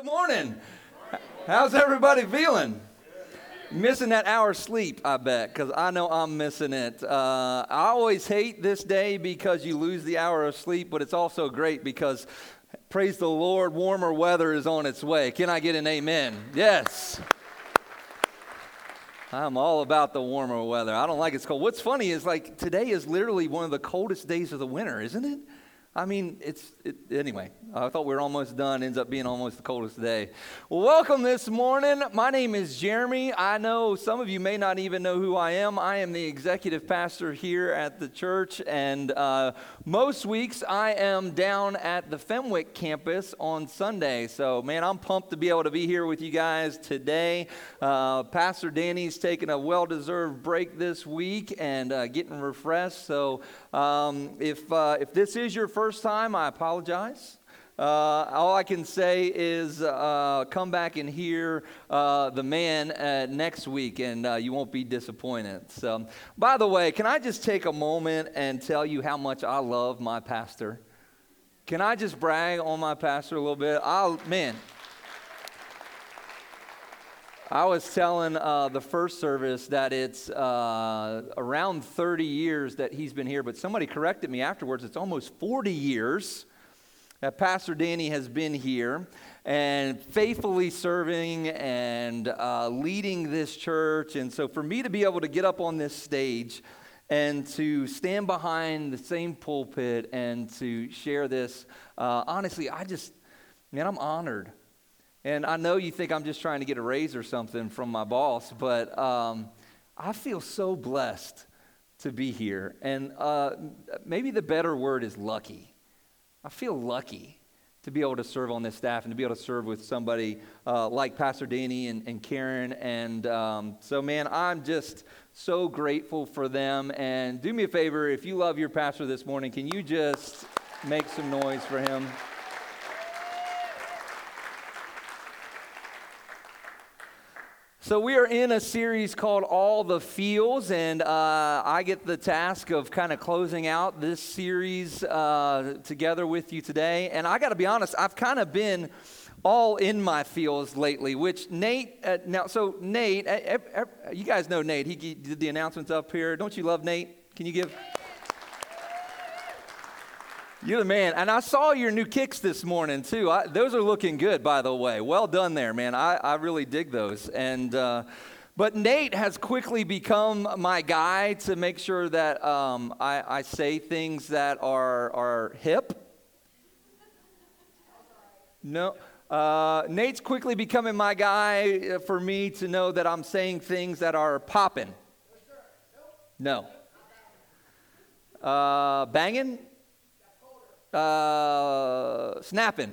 Good morning. How's everybody feeling? Missing that hour sleep, I bet, because I know I'm missing it. Uh, I always hate this day because you lose the hour of sleep, but it's also great because, praise the Lord, warmer weather is on its way. Can I get an amen? Yes. I'm all about the warmer weather. I don't like it's cold. What's funny is like today is literally one of the coldest days of the winter, isn't it? I mean, it's it, anyway. I thought we were almost done. Ends up being almost the coldest day. Well, welcome this morning. My name is Jeremy. I know some of you may not even know who I am. I am the executive pastor here at the church, and uh, most weeks I am down at the Fenwick campus on Sunday. So, man, I'm pumped to be able to be here with you guys today. Uh, pastor Danny's taking a well-deserved break this week and uh, getting refreshed. So, um, if uh, if this is your first time, I apologize. Uh, all I can say is uh, come back and hear uh, the man uh, next week, and uh, you won't be disappointed. So, by the way, can I just take a moment and tell you how much I love my pastor? Can I just brag on my pastor a little bit? I man. I was telling uh, the first service that it's uh, around 30 years that he's been here, but somebody corrected me afterwards. It's almost 40 years that Pastor Danny has been here and faithfully serving and uh, leading this church. And so, for me to be able to get up on this stage and to stand behind the same pulpit and to share this, uh, honestly, I just, man, I'm honored. And I know you think I'm just trying to get a raise or something from my boss, but um, I feel so blessed to be here. And uh, maybe the better word is lucky. I feel lucky to be able to serve on this staff and to be able to serve with somebody uh, like Pastor Danny and, and Karen. And um, so, man, I'm just so grateful for them. And do me a favor, if you love your pastor this morning, can you just make some noise for him? So, we are in a series called All the Feels, and uh, I get the task of kind of closing out this series uh, together with you today. And I got to be honest, I've kind of been all in my feels lately, which Nate, uh, now, so Nate, you guys know Nate. He did the announcements up here. Don't you love Nate? Can you give? You're the man. And I saw your new kicks this morning, too. I, those are looking good, by the way. Well done there, man. I, I really dig those. And, uh, but Nate has quickly become my guy to make sure that um, I, I say things that are, are hip. No. Uh, Nate's quickly becoming my guy for me to know that I'm saying things that are popping. No. Uh, banging? Uh, snapping.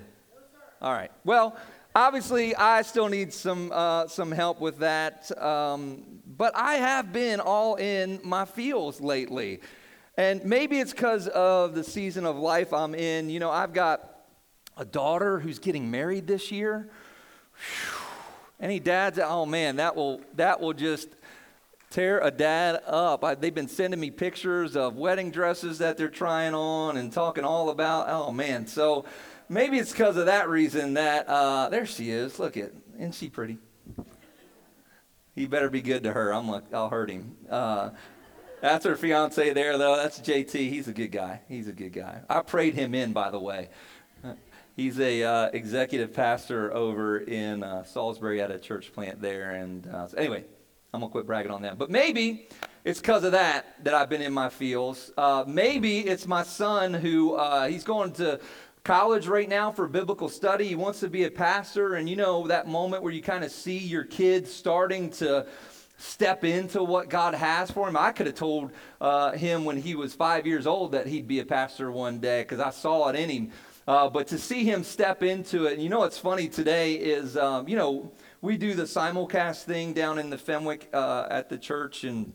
All right. Well, obviously, I still need some uh, some help with that. Um, but I have been all in my feels lately, and maybe it's because of the season of life I'm in. You know, I've got a daughter who's getting married this year. Any dads? Oh man, that will that will just tear a dad up. I, they've been sending me pictures of wedding dresses that they're trying on and talking all about. Oh man, so maybe it's because of that reason that uh, there she is. Look at, isn't she pretty? He better be good to her. I'm like, I'll hurt him. Uh, that's her fiance there, though. That's JT. He's a good guy. He's a good guy. I prayed him in, by the way. He's a uh, executive pastor over in uh, Salisbury at a church plant there. And uh, anyway, I'm gonna quit bragging on that. But maybe it's because of that that I've been in my feels. Uh, maybe it's my son who uh, he's going to college right now for biblical study. He wants to be a pastor, and you know that moment where you kind of see your kids starting to step into what God has for him. I could have told uh, him when he was five years old that he'd be a pastor one day because I saw it in him. Uh, but to see him step into it, and you know what's funny today is, um, you know we do the simulcast thing down in the Fenwick uh, at the church, and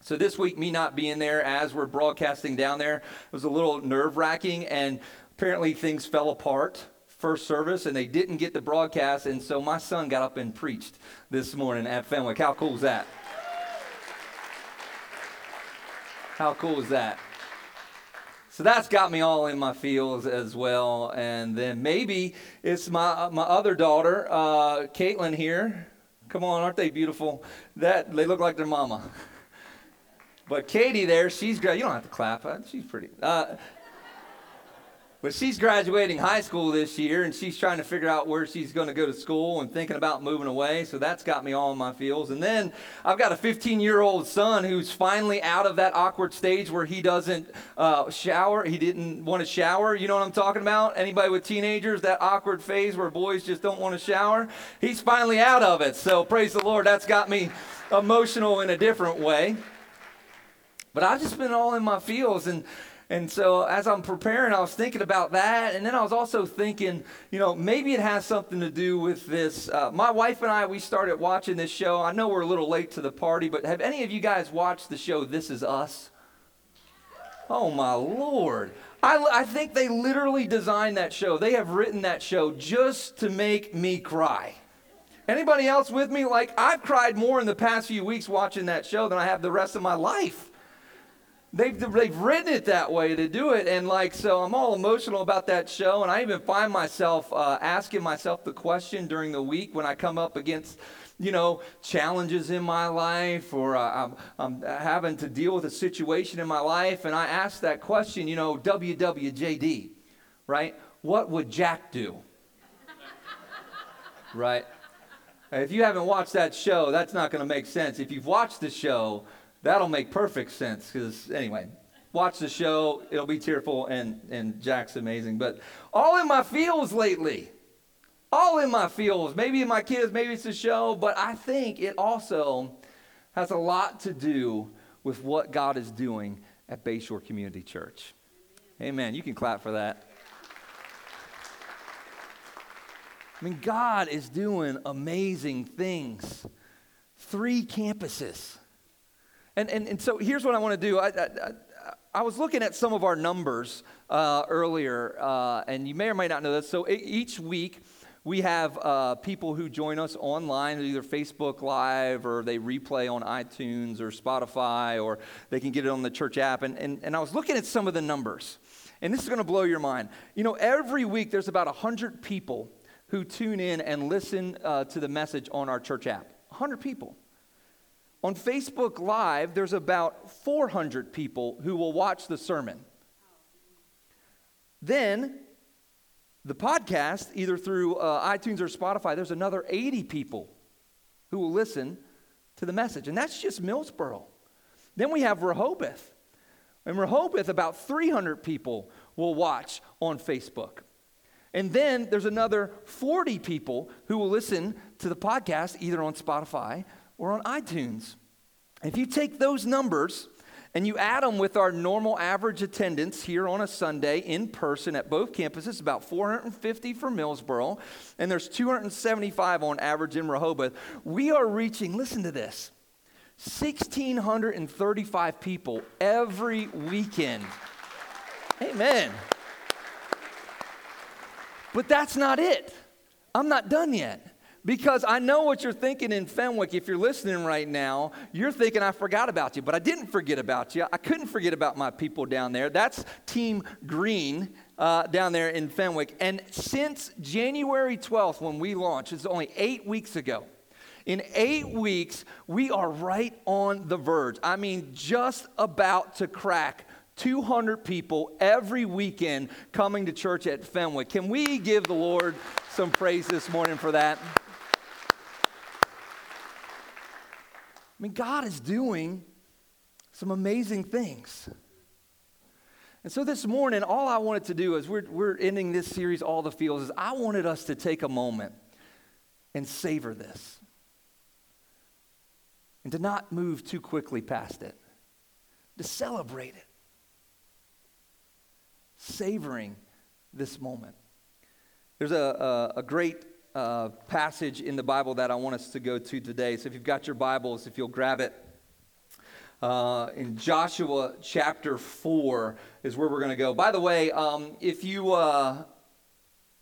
so this week, me not being there as we're broadcasting down there was a little nerve wracking, and apparently things fell apart first service and they didn't get the broadcast and so my son got up and preached this morning at fenwick. How cool is that? How cool is that So that's got me all in my feels as well. And then maybe it's my my other daughter, uh, Caitlin here. Come on, aren't they beautiful? That they look like their mama. But Katie there, she's great. You don't have to clap. She's pretty. Uh, but she's graduating high school this year, and she's trying to figure out where she's going to go to school and thinking about moving away. So that's got me all in my feels. And then I've got a 15 year old son who's finally out of that awkward stage where he doesn't uh, shower. He didn't want to shower. You know what I'm talking about? Anybody with teenagers, that awkward phase where boys just don't want to shower? He's finally out of it. So praise the Lord. That's got me emotional in a different way. But I've just been all in my feels. And and so as I'm preparing, I was thinking about that. And then I was also thinking, you know, maybe it has something to do with this. Uh, my wife and I, we started watching this show. I know we're a little late to the party, but have any of you guys watched the show This Is Us? Oh, my Lord. I, I think they literally designed that show. They have written that show just to make me cry. Anybody else with me? Like, I've cried more in the past few weeks watching that show than I have the rest of my life. They've, they've written it that way to do it. And like, so I'm all emotional about that show. And I even find myself uh, asking myself the question during the week when I come up against, you know, challenges in my life or uh, I'm, I'm having to deal with a situation in my life. And I ask that question, you know, WWJD, right? What would Jack do? right? If you haven't watched that show, that's not going to make sense. If you've watched the show, That'll make perfect sense because, anyway, watch the show. It'll be tearful, and, and Jack's amazing. But all in my feels lately. All in my feels. Maybe my kids, maybe it's the show, but I think it also has a lot to do with what God is doing at Bayshore Community Church. Amen. You can clap for that. I mean, God is doing amazing things. Three campuses. And, and, and so here's what I want to do. I, I, I, was looking at some of our numbers uh, earlier, uh, and you may or may not know this. So each week, we have uh, people who join us online, either Facebook Live or they replay on iTunes or Spotify, or they can get it on the church app. And, and, and I was looking at some of the numbers, and this is going to blow your mind. You know, every week there's about 100 people who tune in and listen uh, to the message on our church app. 100 people. On Facebook Live, there's about 400 people who will watch the sermon. Then, the podcast, either through uh, iTunes or Spotify, there's another 80 people who will listen to the message. And that's just Millsboro. Then we have Rehoboth. In Rehoboth, about 300 people will watch on Facebook. And then there's another 40 people who will listen to the podcast either on Spotify or on iTunes. If you take those numbers and you add them with our normal average attendance here on a Sunday in person at both campuses, about 450 for Millsboro, and there's 275 on average in Rehoboth, we are reaching, listen to this, 1,635 people every weekend. Amen. But that's not it. I'm not done yet. Because I know what you're thinking in Fenwick. If you're listening right now, you're thinking, I forgot about you. But I didn't forget about you. I couldn't forget about my people down there. That's Team Green uh, down there in Fenwick. And since January 12th, when we launched, it's only eight weeks ago. In eight weeks, we are right on the verge. I mean, just about to crack 200 people every weekend coming to church at Fenwick. Can we give the Lord some praise this morning for that? Mean, God is doing some amazing things. And so this morning, all I wanted to do is we're, we're ending this series, All the Feels, is I wanted us to take a moment and savor this. And to not move too quickly past it. To celebrate it. Savoring this moment. There's a, a, a great uh, passage in the Bible that I want us to go to today. So if you've got your Bibles, if you'll grab it. Uh, in Joshua chapter 4 is where we're going to go. By the way, um, if you. Uh,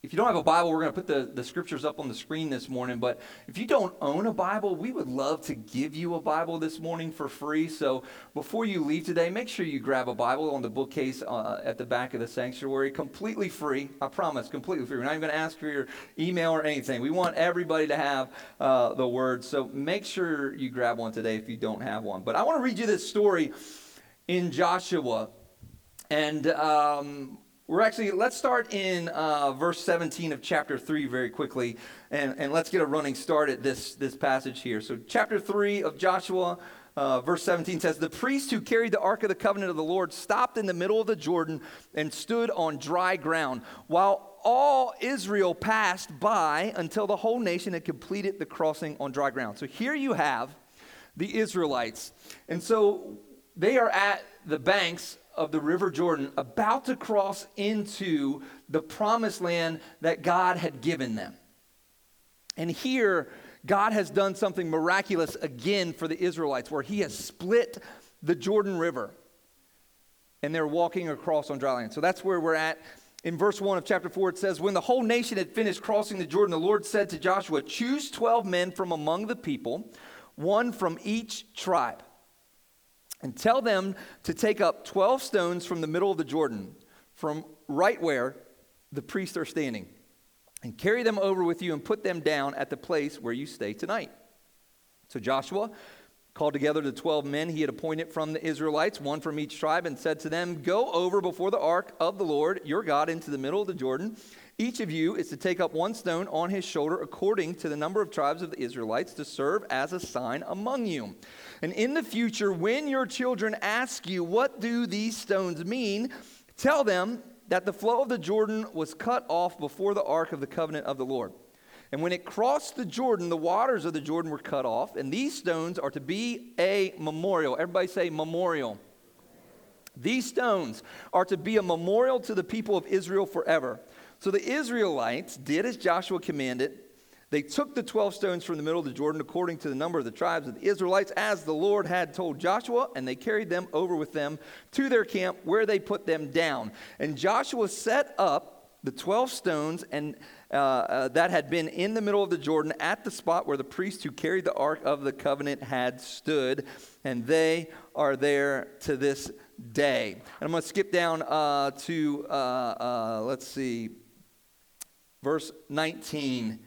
if you don't have a Bible, we're going to put the, the scriptures up on the screen this morning. But if you don't own a Bible, we would love to give you a Bible this morning for free. So before you leave today, make sure you grab a Bible on the bookcase uh, at the back of the sanctuary. Completely free. I promise, completely free. We're not even going to ask for your email or anything. We want everybody to have uh, the Word. So make sure you grab one today if you don't have one. But I want to read you this story in Joshua. And um, we're actually, let's start in uh, verse 17 of chapter 3 very quickly, and, and let's get a running start at this, this passage here. So, chapter 3 of Joshua, uh, verse 17 says, The priest who carried the ark of the covenant of the Lord stopped in the middle of the Jordan and stood on dry ground, while all Israel passed by until the whole nation had completed the crossing on dry ground. So, here you have the Israelites. And so, they are at the banks of the River Jordan, about to cross into the promised land that God had given them. And here, God has done something miraculous again for the Israelites, where He has split the Jordan River and they're walking across on dry land. So that's where we're at. In verse 1 of chapter 4, it says, When the whole nation had finished crossing the Jordan, the Lord said to Joshua, Choose 12 men from among the people, one from each tribe and tell them to take up 12 stones from the middle of the Jordan, from right where the priests are standing, and carry them over with you and put them down at the place where you stay tonight. So Joshua called together the 12 men he had appointed from the Israelites, one from each tribe, and said to them, Go over before the ark of the Lord your God into the middle of the Jordan. Each of you is to take up one stone on his shoulder according to the number of tribes of the Israelites to serve as a sign among you. And in the future, when your children ask you, What do these stones mean? tell them that the flow of the Jordan was cut off before the ark of the covenant of the Lord. And when it crossed the Jordan, the waters of the Jordan were cut off, and these stones are to be a memorial. Everybody say memorial. These stones are to be a memorial to the people of Israel forever. So the Israelites did as Joshua commanded they took the 12 stones from the middle of the Jordan according to the number of the tribes of the Israelites, as the Lord had told Joshua, and they carried them over with them to their camp where they put them down. And Joshua set up the 12 stones and uh, uh, that had been in the middle of the Jordan at the spot where the priests who carried the ark of the covenant had stood, and they are there to this day. And I'm going to skip down uh, to, uh, uh, let's see, verse 19.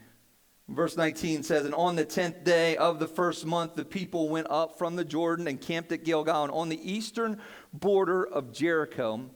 Verse 19 says, And on the tenth day of the first month, the people went up from the Jordan and camped at Gilgal and on the eastern border of Jericho.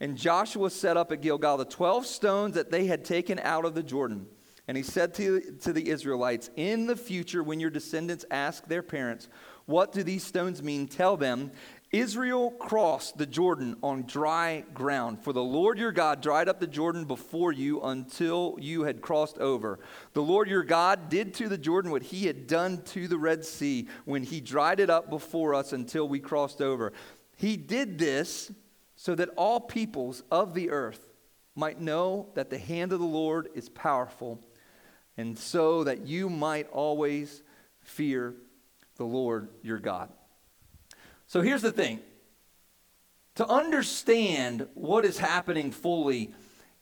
And Joshua set up at Gilgal the 12 stones that they had taken out of the Jordan. And he said to, to the Israelites, In the future, when your descendants ask their parents, What do these stones mean? Tell them, Israel crossed the Jordan on dry ground, for the Lord your God dried up the Jordan before you until you had crossed over. The Lord your God did to the Jordan what he had done to the Red Sea when he dried it up before us until we crossed over. He did this so that all peoples of the earth might know that the hand of the Lord is powerful, and so that you might always fear the Lord your God. So here's the thing to understand what is happening fully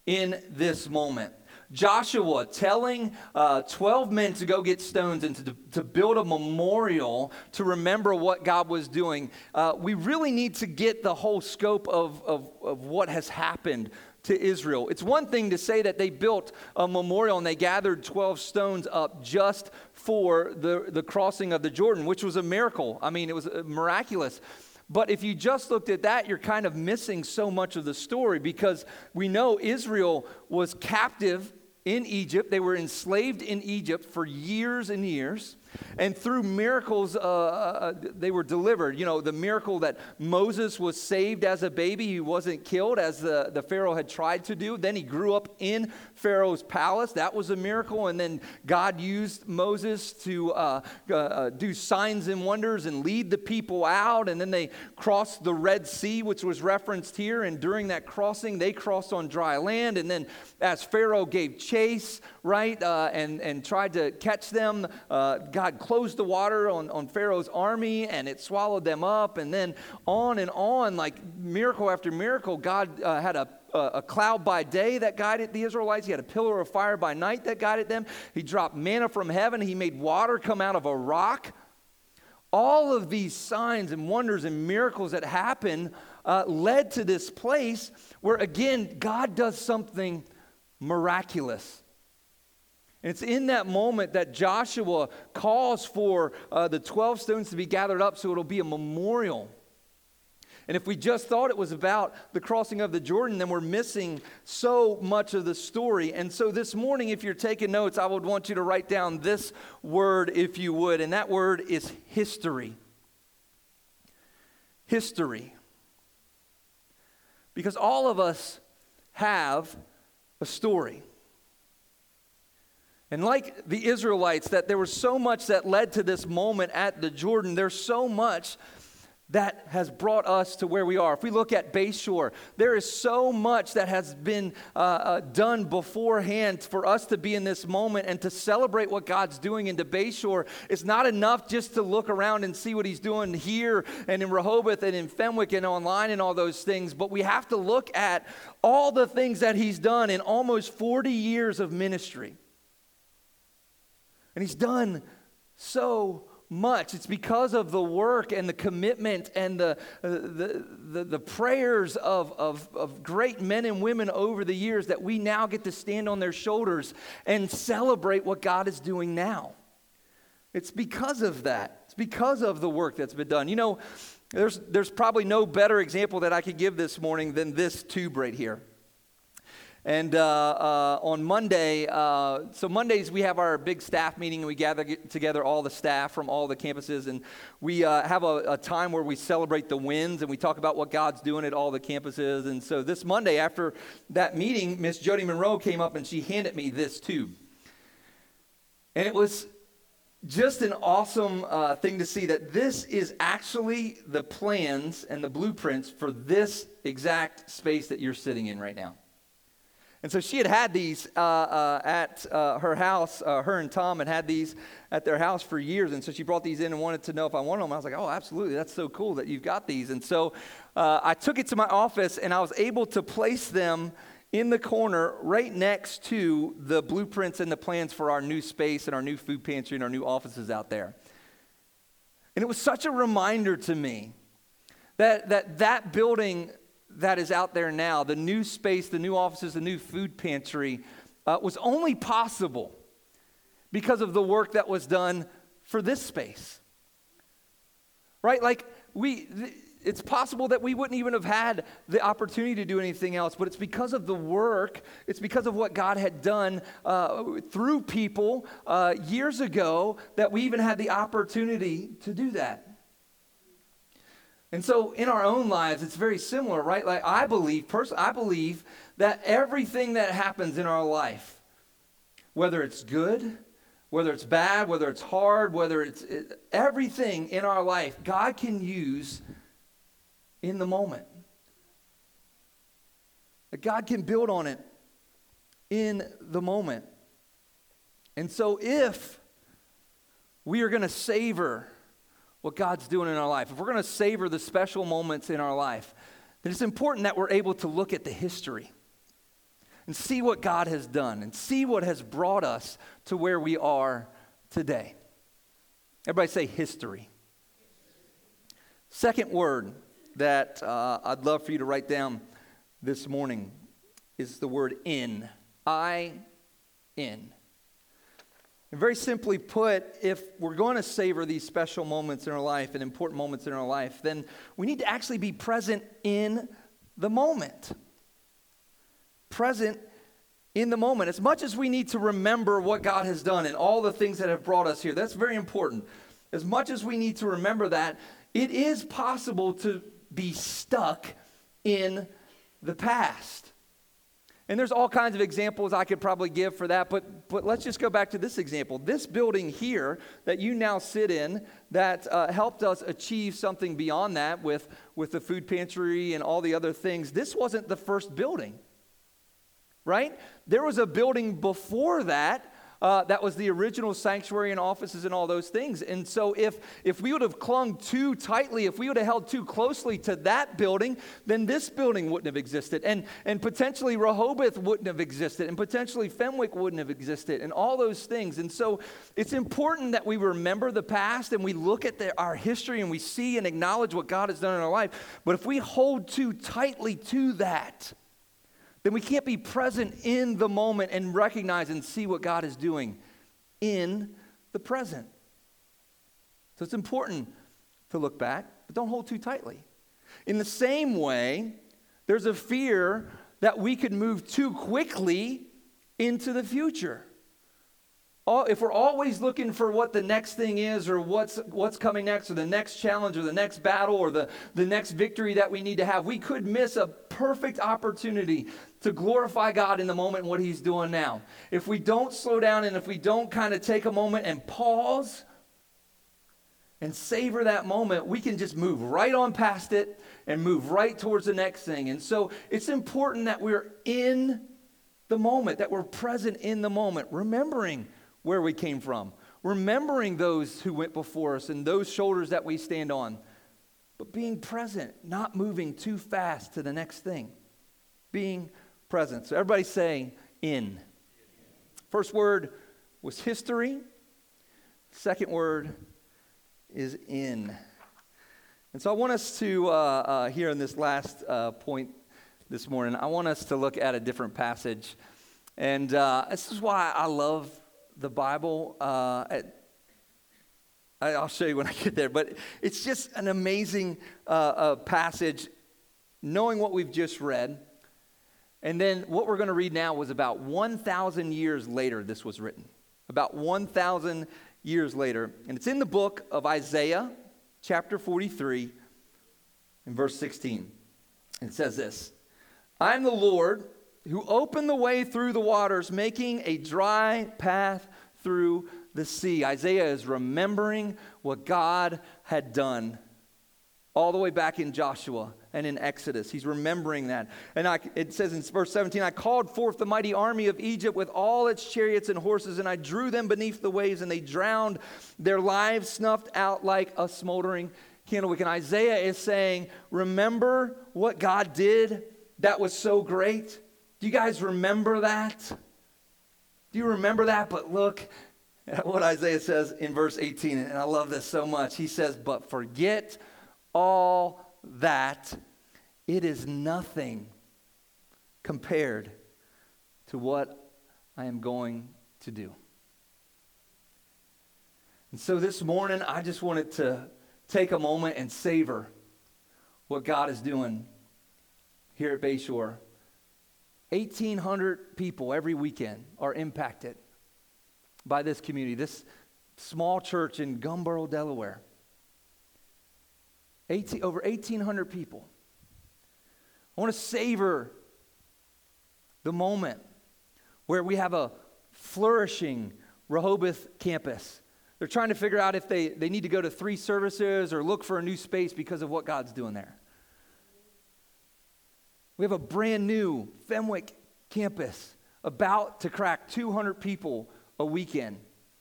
in this moment, Joshua telling uh, 12 men to go get stones and to, to build a memorial to remember what God was doing. Uh, we really need to get the whole scope of, of, of what has happened to Israel. It's one thing to say that they built a memorial and they gathered 12 stones up just for the, the crossing of the Jordan, which was a miracle. I mean, it was uh, miraculous. But if you just looked at that, you're kind of missing so much of the story because we know Israel was captive in Egypt. They were enslaved in Egypt for years and years. And through miracles, uh, uh, uh, they were delivered. You know, the miracle that Moses was saved as a baby, he wasn't killed as the, the Pharaoh had tried to do. Then he grew up in Pharaoh's palace. That was a miracle. And then God used Moses to uh, uh, uh, do signs and wonders and lead the people out. And then they crossed the Red Sea, which was referenced here. And during that crossing, they crossed on dry land. And then as Pharaoh gave chase, right, and, and tried to catch them, God closed the water on, on Pharaoh's army and it swallowed them up. And then on and on, like miracle after miracle, God uh, had a a, a cloud by day that guided the Israelites, he had a pillar of fire by night that guided them. He dropped manna from heaven, he made water come out of a rock. All of these signs and wonders and miracles that happen uh, led to this place where, again, God does something miraculous. And it's in that moment that Joshua calls for uh, the 12 stones to be gathered up so it'll be a memorial. And if we just thought it was about the crossing of the Jordan, then we're missing so much of the story. And so this morning, if you're taking notes, I would want you to write down this word, if you would. And that word is history. History. Because all of us have a story. And like the Israelites, that there was so much that led to this moment at the Jordan, there's so much that has brought us to where we are. If we look at Bayshore, there is so much that has been uh, uh, done beforehand for us to be in this moment and to celebrate what God's doing into Bayshore. It's not enough just to look around and see what He's doing here and in Rehoboth and in Fenwick and online and all those things, but we have to look at all the things that He's done in almost 40 years of ministry. And He's done so much. It's because of the work and the commitment and the, uh, the, the, the, prayers of, of, of great men and women over the years that we now get to stand on their shoulders and celebrate what God is doing now. It's because of that. It's because of the work that's been done. You know, there's, there's probably no better example that I could give this morning than this tube right here. And uh, uh, on Monday, uh, so Mondays we have our big staff meeting and we gather together all the staff from all the campuses and we uh, have a, a, time where we celebrate the wins and we talk about what God's doing at all the campuses. And so this Monday after that meeting, Miss Jody Monroe came up and she handed me this tube. And it was just an awesome uh, thing to see that this is actually the plans and the blueprints for this exact space that you're sitting in right now. And so she had had these uh, uh, at uh, her house. Uh, her and Tom had had these at their house for years. And so she brought these in and wanted to know if I wanted them. I was like, oh, absolutely. That's so cool that you've got these. And so uh, I took it to my office and I was able to place them in the corner right next to the blueprints and the plans for our new space and our new food pantry and our new offices out there. And it was such a reminder to me that that, that building that is out there now, the new space, the new offices, the new food pantry, uh, was only possible because of the work that was done for this space. Right? Like, we. Th- it's possible that we wouldn't even have had the opportunity to do anything else, but it's because of the work, it's because of what God had done uh, through people uh, years ago that we even had the opportunity to do that. And so in our own lives, it's very similar, right? Like I believe, personally, I believe that everything that happens in our life, whether it's good, whether it's bad, whether it's hard, whether it's it, everything in our life, God can use in the moment. That God can build on it in the moment. And so if we are going to savor what God's doing in our life, if we're going to savor the special moments in our life, then it's important that we're able to look at the history and see what God has done and see what has brought us to where we are today. Everybody say history. Second word that uh, I'd love for you to write down this morning is the word in. I in. And very simply put, if we're going to savor these special moments in our life and important moments in our life, then we need to actually be present in the moment. Present in the moment. As much as we need to remember what God has done and all the things that have brought us here, that's very important. As much as we need to remember that, it is possible to be stuck in the past. And there's all kinds of examples I could probably give for that, but, but let's just go back to this example. This building here that you now sit in that uh, helped us achieve something beyond that with, with the food pantry and all the other things, this wasn't the first building, right? There was a building before that Uh, that was the original sanctuary and offices and all those things. And so, if, if we would have clung too tightly, if we would have held too closely to that building, then this building wouldn't have existed. And, and potentially Rehoboth wouldn't have existed. And potentially Fenwick wouldn't have existed. And all those things. And so, it's important that we remember the past and we look at the, our history and we see and acknowledge what God has done in our life. But if we hold too tightly to that, then we can't be present in the moment and recognize and see what God is doing in the present. So it's important to look back, but don't hold too tightly. In the same way, there's a fear that we could move too quickly into the future if we're always looking for what the next thing is or what's, what's coming next or the next challenge or the next battle or the, the next victory that we need to have, we could miss a perfect opportunity to glorify God in the moment and what He's doing now. If we don't slow down and if we don't kind of take a moment and pause and savor that moment, we can just move right on past it and move right towards the next thing. And so it's important that we're in the moment, that we're present in the moment, remembering where we came from, remembering those who went before us and those shoulders that we stand on, but being present, not moving too fast to the next thing. Being present. So everybody's saying in. First word was history. Second word is in. And so I want us to, uh, uh, here in this last uh, point this morning, I want us to look at a different passage. And uh, this is why I love the Bible. Uh, at, I'll show you when I get there, but it's just an amazing uh, passage, knowing what we've just read. And then what we're going to read now was about 1,000 years later, this was written. About 1,000 years later. And it's in the book of Isaiah, chapter 43, in verse 16. It says this I am the Lord who opened the way through the waters, making a dry path through the sea. Isaiah is remembering what God had done all the way back in Joshua and in Exodus. He's remembering that. And I, it says in verse 17, I called forth the mighty army of Egypt with all its chariots and horses, and I drew them beneath the waves, and they drowned, their lives snuffed out like a smoldering candlewick. And Isaiah is saying, Remember what God did that was so great? Do you guys remember that? Do you remember that? But look at what Isaiah says in verse 18, and I love this so much. He says, But forget all that, it is nothing compared to what I am going to do. And so this morning, I just wanted to take a moment and savor what God is doing here at Bayshore 1,800 people every weekend are impacted by this community, this small church in Gumboro, Delaware. 18, over 1,800 people. I want to savor the moment where we have a flourishing Rehoboth campus. They're trying to figure out if they, they need to go to three services or look for a new space because of what God's doing there. We have a brand new Fenwick campus about to crack 200 people a weekend.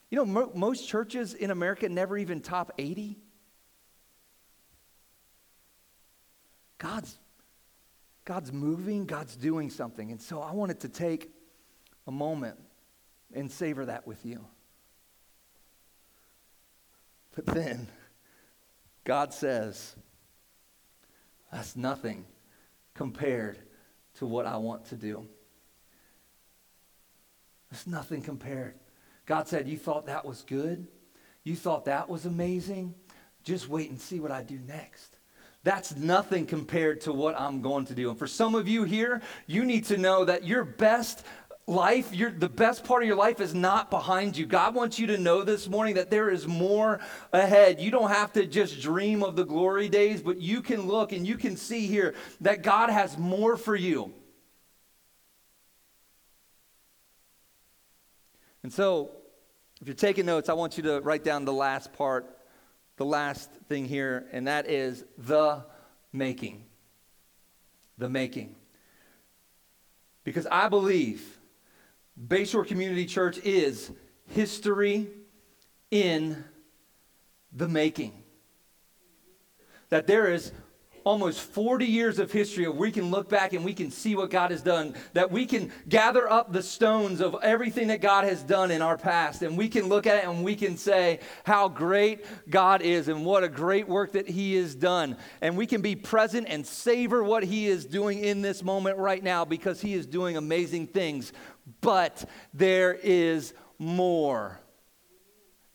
You know, mo- most churches in America never even top 80. God's, God's moving, God's doing something. And so I wanted to take a moment and savor that with you. But then God says, that's nothing compared to what I want to do. There's nothing compared. God said, You thought that was good? You thought that was amazing? Just wait and see what I do next. That's nothing compared to what I'm going to do. And for some of you here, you need to know that your best life, your, the best part of your life is not behind you. God wants you to know this morning that there is more ahead. You don't have to just dream of the glory days, but you can look and you can see here that God has more for you. And so, if you're taking notes, I want you to write down the last part, the last thing here, and that is the making. The making. Because I believe Bayshore Community Church is history in the making. That there is almost 40 years of history where we can look back and we can see what God has done, that we can gather up the stones of everything that God has done in our past, and we can look at it and we can say how great God is and what a great work that He has done. And we can be present and savor what He is doing in this moment right now because He is doing amazing things. But there is more.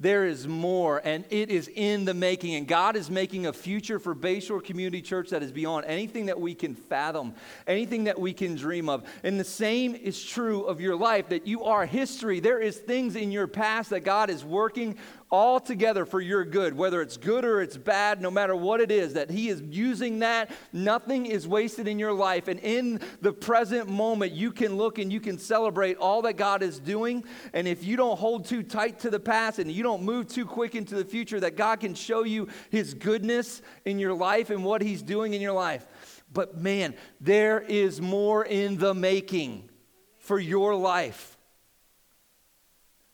There is more, and it is in the making. And God is making a future for Bayshore Community Church that is beyond anything that we can fathom, anything that we can dream of. And the same is true of your life that you are history. There is things in your past that God is working all together for your good, whether it's good or it's bad, no matter what it is, that He is using that. Nothing is wasted in your life. And in the present moment, you can look and you can celebrate all that God is doing. And if you don't hold too tight to the past and you don't move too quick into the future, that God can show you His goodness in your life and what He's doing in your life. But man, there is more in the making for your life.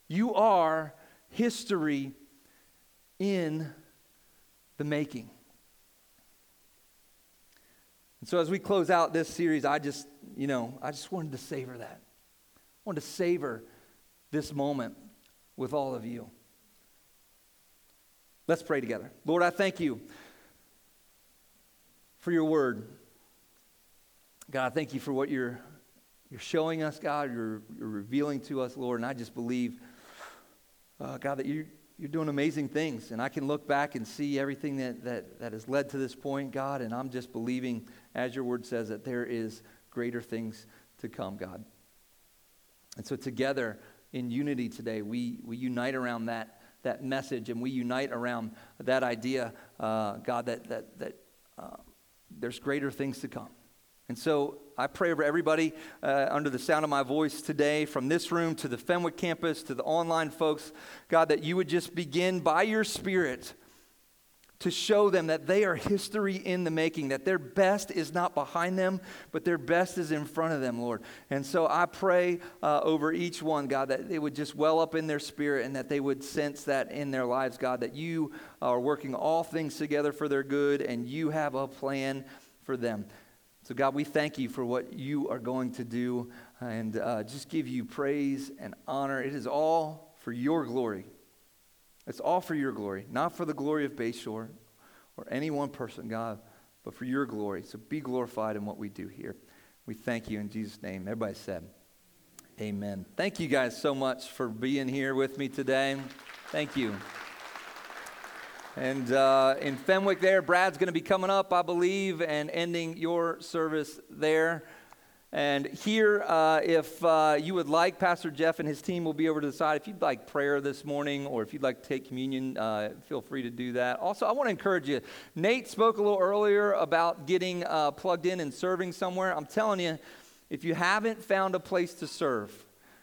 You are history in the making. And so as we close out this series, I just, you know, I just wanted to savor that. I wanted to savor this moment with all of you. Let's pray together. Lord, I thank you for your word. God, I thank you for what you're, you're showing us, God. You're, you're revealing to us, Lord. And I just believe uh, God, that you, you're doing amazing things. And I can look back and see everything that, that, that has led to this point, God, and I'm just believing, as your word says, that there is greater things to come, God. And so together in unity today, we, we unite around that, that message and we unite around that idea, uh, God, that, that, that uh, there's greater things to come. And so I pray over everybody uh, under the sound of my voice today, from this room to the Fenwick campus to the online folks, God, that you would just begin by your Spirit to show them that they are history in the making, that their best is not behind them, but their best is in front of them, Lord. And so I pray uh, over each one, God, that they would just well up in their spirit and that they would sense that in their lives, God, that you are working all things together for their good and you have a plan for them. So, God, we thank you for what you are going to do and uh, just give you praise and honor. It is all for your glory. It's all for your glory, not for the glory of Bayshore or any one person, God, but for your glory. So be glorified in what we do here. We thank you in Jesus' name. Everybody said, Amen. Thank you guys so much for being here with me today. Thank you. And uh, in Fenwick, there, Brad's going to be coming up, I believe, and ending your service there. And here, uh, if uh, you would like, Pastor Jeff and his team will be over to the side. If you'd like prayer this morning or if you'd like to take communion, uh, feel free to do that. Also, I want to encourage you. Nate spoke a little earlier about getting uh, plugged in and serving somewhere. I'm telling you, if you haven't found a place to serve,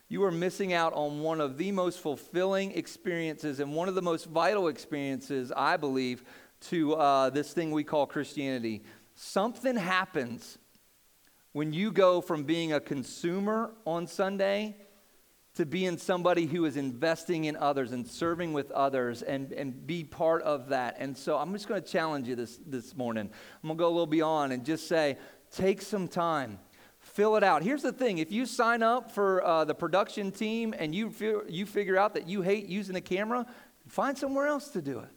you are missing out on one of the most fulfilling experiences and one of the most vital experiences, I believe, to uh, this thing we call Christianity. Something happens when you go from being a consumer on Sunday to being somebody who is investing in others and serving with others and, and be part of that. And so I'm just going to challenge you this, this morning. I'm going to go a little beyond and just say, take some time fill it out. Here's the thing if you sign up for uh, the production team and you, feel, you figure out that you hate using a camera, find somewhere else to do it.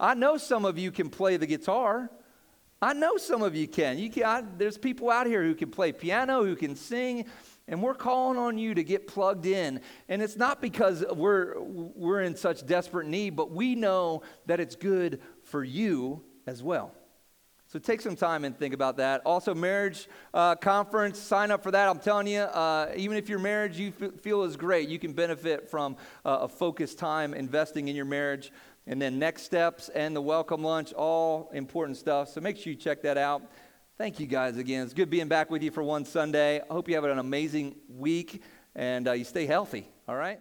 I know some of you can play the guitar. I know some of you can. You can I, there's people out here who can play piano, who can sing, and we're calling on you to get plugged in. And it's not because we're, we're in such desperate need, but we know that it's good for you as well. So take some time and think about that. Also, marriage uh, conference, sign up for that. I'm telling you, uh, even if your marriage you f- feel is great, you can benefit from uh, a focused time investing in your marriage. And then next steps and the welcome lunch, all important stuff. So make sure you check that out. Thank you guys again. It's good being back with you for one Sunday. I hope you have an amazing week and uh, you stay healthy. All right?